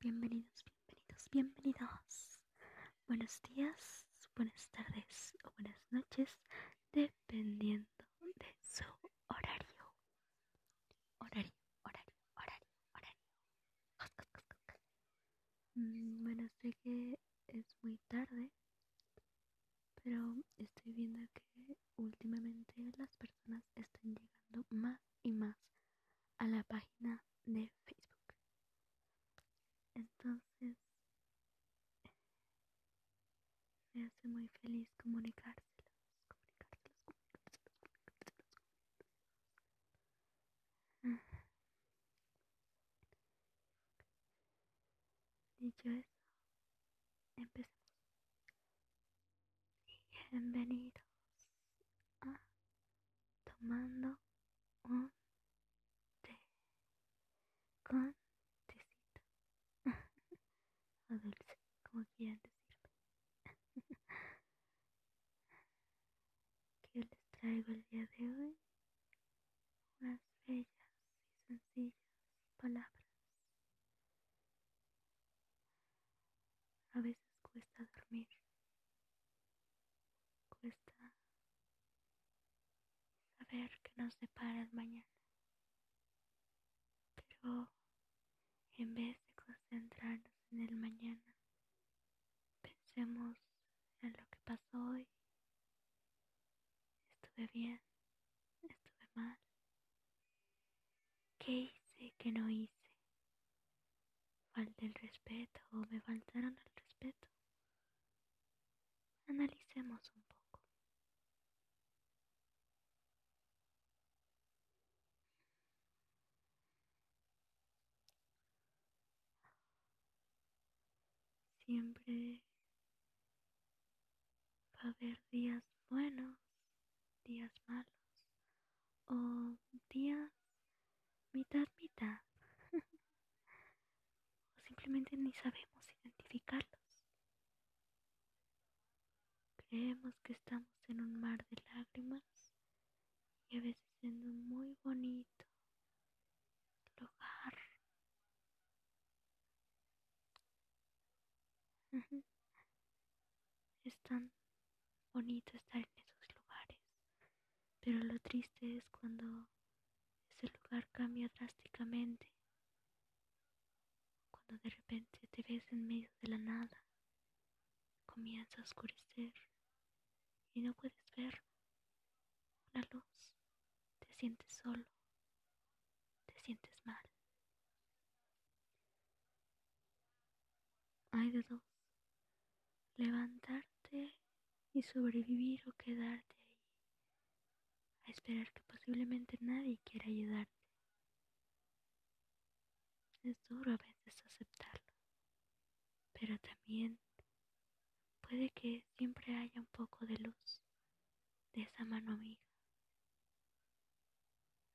bienvenidos, bienvenidos, bienvenidos. Buenos días, buenas tardes o buenas noches, dependiendo de su horario. Horario, horario, horario, horario. Mm, bueno, sé que es muy tarde, pero estoy viendo que últimamente las personas están llegando más y más Eso, empecemos. Bienvenidos a Tomando un té con tecito o dulce, como quieran decirlo. ¿Qué les traigo el día de hoy? Unas bellas y sencillas palabras. A veces cuesta dormir, cuesta saber que nos depara el mañana, pero en vez de concentrarnos en el mañana, pensemos en lo que pasó hoy. Estuve bien, estuve mal. ¿Qué hice que no hice? ¿Falté el respeto o me faltaron el respeto? Analicemos un poco. Siempre va a haber días buenos, días malos o días mitad mitad simplemente ni sabemos identificarlos. Creemos que estamos en un mar de lágrimas y a veces en un muy bonito lugar. Es tan bonito estar en esos lugares, pero lo triste es cuando ese lugar cambia drásticamente, cuando de repente te ves en medio de la nada, comienza a oscurecer y no puedes ver una luz, te sientes solo, te sientes mal. Hay de dos, levantarte y sobrevivir o quedarte ahí, a esperar que posiblemente nadie quiera ayudarte. Es duro a veces aceptarlo, pero también puede que siempre haya un poco de luz de esa mano amiga,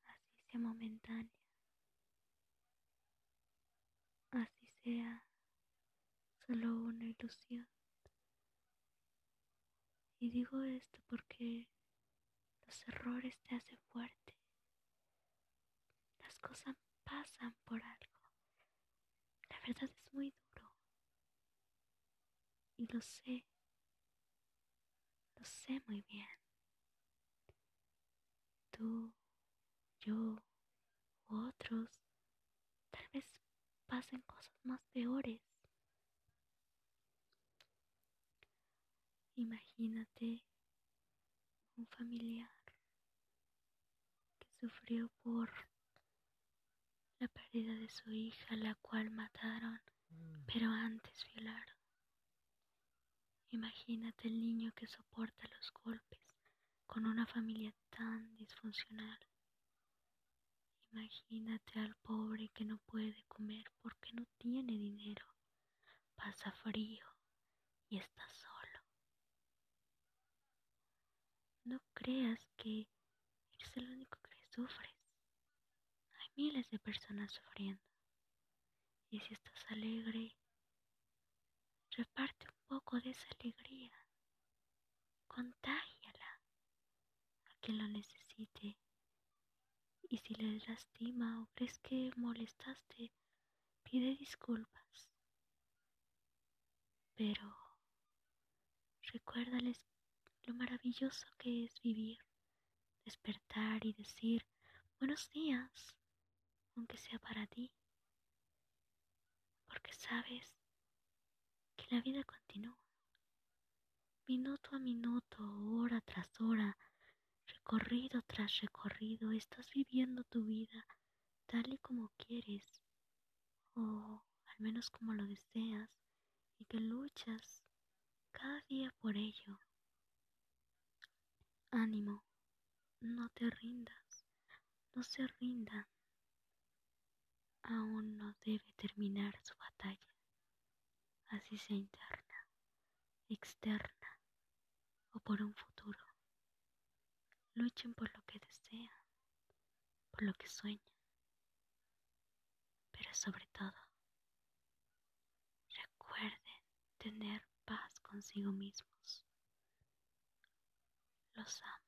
así sea momentánea, así sea solo una ilusión. Y digo esto porque los errores te hacen fuerte. Las cosas pasan por algo. La verdad es muy duro. Y lo sé. Lo sé muy bien. Tú, yo u otros tal vez pasen cosas más peores. Imagínate un familiar que sufrió por la pérdida de su hija, la cual mataron, pero antes violaron. Imagínate el niño que soporta los golpes con una familia tan disfuncional. Imagínate al pobre que no puede comer porque no tiene dinero, pasa frío y está solo. No creas que eres el único que sufres. Hay miles de personas sufriendo. Y si estás alegre, reparte poco de esa alegría. Contágiala a quien lo necesite. Y si le lastima o crees que molestaste, pide disculpas. Pero Recuérdales lo maravilloso que es vivir, despertar y decir buenos días, aunque sea para ti, porque sabes que la vida continúa. Minuto a minuto, hora tras hora, recorrido tras recorrido, estás viviendo tu vida tal y como quieres, o al menos como lo deseas, y que luchas cada día por ello. Ánimo, no te rindas, no se rindan. Aún no debe terminar su batalla, sea interna, externa o por un futuro. Luchen por lo que desean, por lo que sueñan, pero sobre todo, recuerden tener paz consigo mismos. Los amo.